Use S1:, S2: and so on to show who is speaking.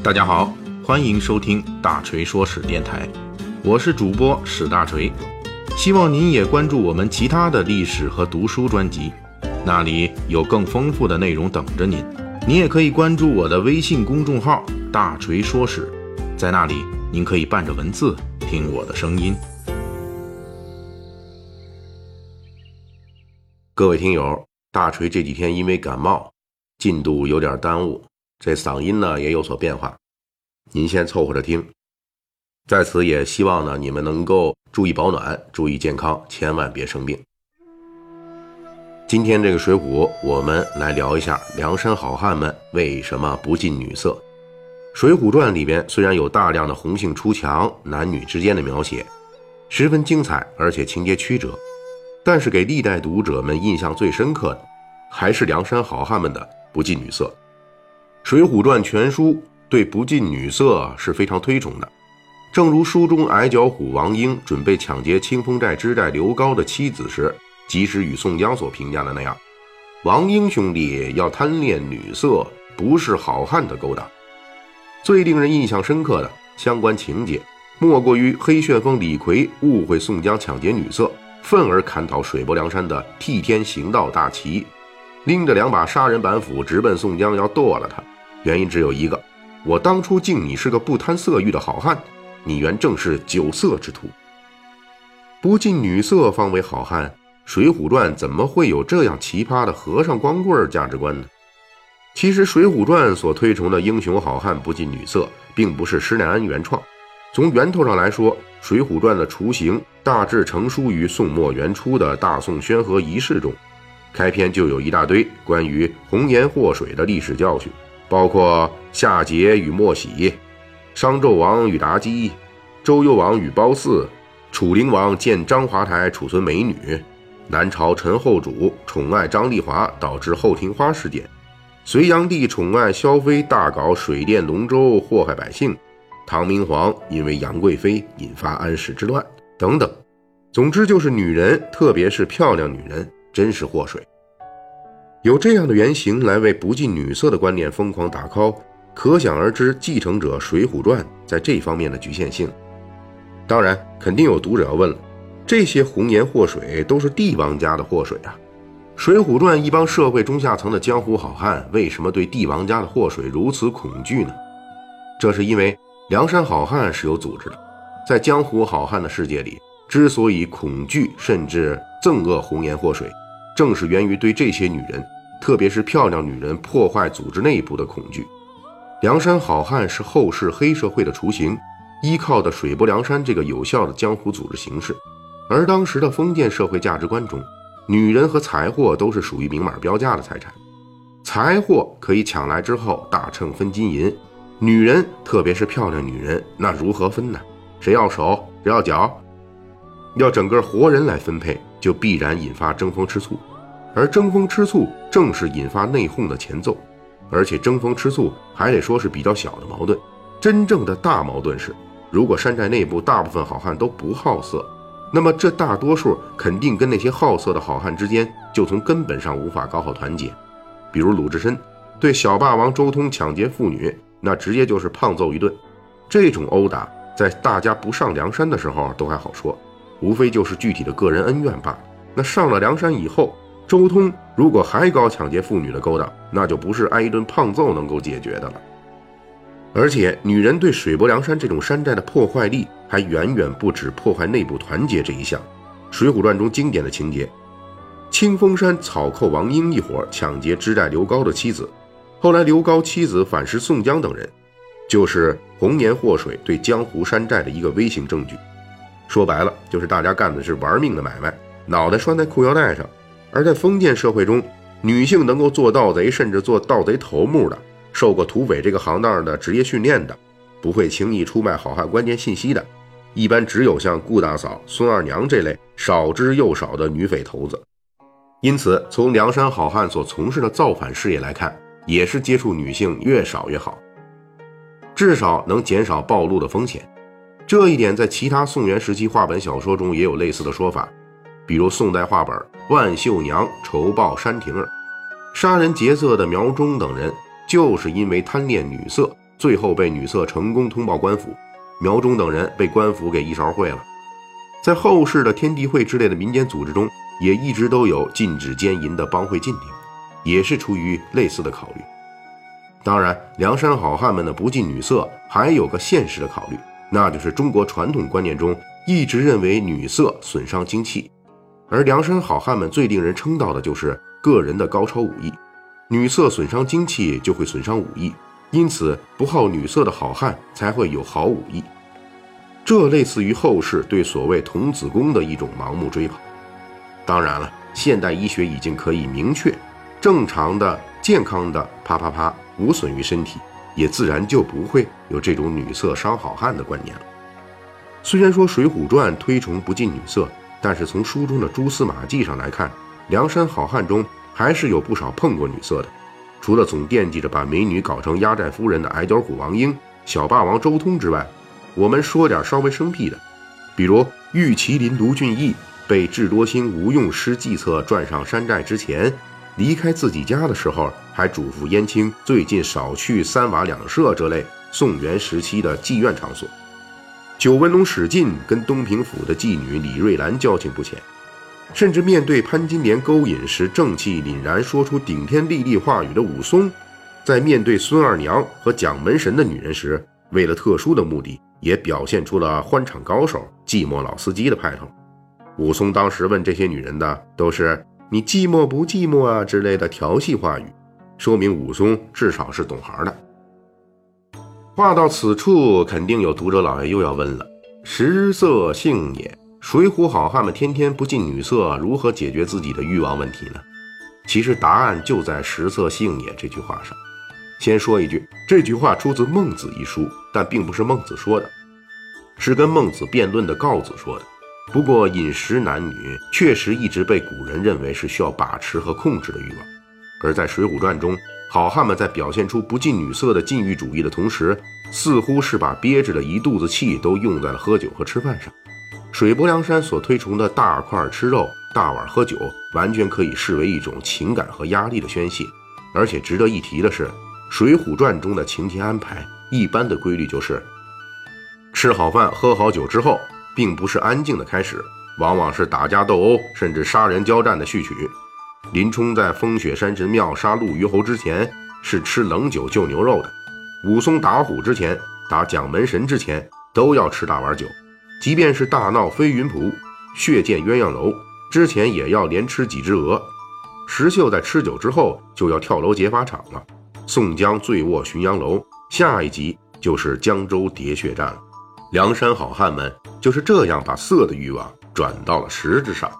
S1: 大家好，欢迎收听大锤说史电台，我是主播史大锤，希望您也关注我们其他的历史和读书专辑，那里有更丰富的内容等着您。您也可以关注我的微信公众号“大锤说史”，在那里您可以伴着文字听我的声音。
S2: 各位听友，大锤这几天因为感冒，进度有点耽误。这嗓音呢也有所变化，您先凑合着听。在此也希望呢你们能够注意保暖，注意健康，千万别生病。今天这个《水浒》，我们来聊一下梁山好汉们为什么不近女色。《水浒传》里边虽然有大量的红杏出墙、男女之间的描写，十分精彩，而且情节曲折，但是给历代读者们印象最深刻的，还是梁山好汉们的不近女色。《水浒传》全书对不近女色是非常推崇的，正如书中矮脚虎王英准备抢劫清风寨知寨刘高的妻子时，及时与宋江所评价的那样，王英兄弟要贪恋女色，不是好汉的勾当。最令人印象深刻的相关情节，莫过于黑旋风李逵误会宋江抢劫女色，愤而砍倒水泊梁山的替天行道大旗，拎着两把杀人板斧直奔宋江，要剁了他。原因只有一个，我当初敬你是个不贪色欲的好汉，你原正是酒色之徒。不近女色方为好汉，《水浒传》怎么会有这样奇葩的和尚光棍价值观呢？其实，《水浒传》所推崇的英雄好汉不近女色，并不是施耐庵原创。从源头上来说，《水浒传》的雏形大致成书于宋末元初的大宋宣和仪式中，开篇就有一大堆关于红颜祸水的历史教训。包括夏桀与莫喜，商纣王与妲己，周幽王与褒姒，楚灵王见张华台储存美女，南朝陈后主宠爱张丽华导致后庭花事件，隋炀帝宠爱萧妃大搞水电龙舟祸害百姓，唐明皇因为杨贵妃引发安史之乱等等。总之就是女人，特别是漂亮女人，真是祸水。有这样的原型来为不近女色的观念疯狂打 call，可想而知，继承者《水浒传》在这方面的局限性。当然，肯定有读者要问了：这些红颜祸水都是帝王家的祸水啊，《水浒传》一帮社会中下层的江湖好汉为什么对帝王家的祸水如此恐惧呢？这是因为梁山好汉是有组织的，在江湖好汉的世界里，之所以恐惧甚至憎恶红颜祸水。正是源于对这些女人，特别是漂亮女人破坏组织内部的恐惧。梁山好汉是后世黑社会的雏形，依靠的水泊梁山这个有效的江湖组织形式。而当时的封建社会价值观中，女人和财货都是属于明码标价的财产，财货可以抢来之后大秤分金银，女人特别是漂亮女人，那如何分呢？谁要手，谁要脚？要整个活人来分配，就必然引发争风吃醋，而争风吃醋正是引发内讧的前奏。而且争风吃醋还得说是比较小的矛盾，真正的大矛盾是，如果山寨内部大部分好汉都不好色，那么这大多数肯定跟那些好色的好汉之间就从根本上无法搞好团结。比如鲁智深对小霸王周通抢劫妇女，那直接就是胖揍一顿。这种殴打在大家不上梁山的时候都还好说。无非就是具体的个人恩怨罢了。那上了梁山以后，周通如果还搞抢劫妇女的勾当，那就不是挨一顿胖揍能够解决的了。而且，女人对水泊梁山这种山寨的破坏力，还远远不止破坏内部团结这一项。《水浒传》中经典的情节：清风山草寇王英一伙抢劫知寨刘高的妻子，后来刘高妻子反噬宋江等人，就是红颜祸水对江湖山寨的一个微型证据。说白了，就是大家干的是玩命的买卖，脑袋拴在裤腰带上。而在封建社会中，女性能够做盗贼，甚至做盗贼头目的，受过土匪这个行当的职业训练的，不会轻易出卖好汉关键信息的，一般只有像顾大嫂、孙二娘这类少之又少的女匪头子。因此，从梁山好汉所从事的造反事业来看，也是接触女性越少越好，至少能减少暴露的风险。这一点在其他宋元时期话本小说中也有类似的说法，比如宋代话本《万秀娘仇报山亭儿》，杀人劫色的苗忠等人就是因为贪恋女色，最后被女色成功通报官府，苗忠等人被官府给一勺烩了。在后世的天地会之类的民间组织中，也一直都有禁止奸淫的帮会禁令，也是出于类似的考虑。当然，梁山好汉们的不近女色还有个现实的考虑，那就是中国传统观念中一直认为女色损伤精气，而梁山好汉们最令人称道的就是个人的高超武艺。女色损伤精气就会损伤武艺，因此不好女色的好汉才会有好武艺。这类似于后世对所谓童子功的一种盲目追捧。当然了，现代医学已经可以明确，正常的、健康的啪啪啪无损于身体，也自然就不会有这种女色伤好汉的观念了。虽然说《水浒传》推崇不近女色，但是从书中的蛛丝马迹上来看，梁山好汉中还是有不少碰过女色的。除了总惦记着把美女搞成压寨夫人的矮脚虎王英、小霸王周通之外，我们说点稍微生僻的，比如玉麒麟卢俊义。被智多星吴用师计策转上山寨之前，离开自己家的时候，还嘱咐燕青最近少去三瓦两舍这类宋元时期的妓院场所。九纹龙史进跟东平府的妓女李瑞兰交情不浅，甚至面对潘金莲勾引时正气凛然说出顶天立地话语的武松，在面对孙二娘和蒋门神的女人时，为了特殊的目的，也表现出了欢场高手、寂寞老司机的派头。武松当时问这些女人的都是“你寂寞不寂寞啊”之类的调戏话语，说明武松至少是懂行的。话到此处，肯定有读者老爷又要问了：“食色性也，水浒好汉们天天不近女色，如何解决自己的欲望问题呢？”其实答案就在“食色性也”这句话上。先说一句，这句话出自《孟子》一书，但并不是孟子说的，是跟孟子辩论的告子说的。不过，饮食男女确实一直被古人认为是需要把持和控制的欲望，而在《水浒传》中，好汉们在表现出不近女色的禁欲主义的同时，似乎是把憋着的一肚子气都用在了喝酒和吃饭上。水泊梁山所推崇的大块吃肉、大碗喝酒，完全可以视为一种情感和压力的宣泄。而且值得一提的是，《水浒传》中的情节安排一般的规律就是：吃好饭、喝好酒之后。并不是安静的开始，往往是打架斗殴，甚至杀人交战的序曲。林冲在风雪山神庙杀陆虞侯之前，是吃冷酒救牛肉的；武松打虎之前，打蒋门神之前，都要吃大碗酒。即便是大闹飞云浦、血溅鸳鸯楼之前，也要连吃几只鹅。石秀在吃酒之后，就要跳楼劫法场了。宋江醉卧浔阳楼，下一集就是江州喋血战了。梁山好汉们就是这样把色的欲望转到了食之上。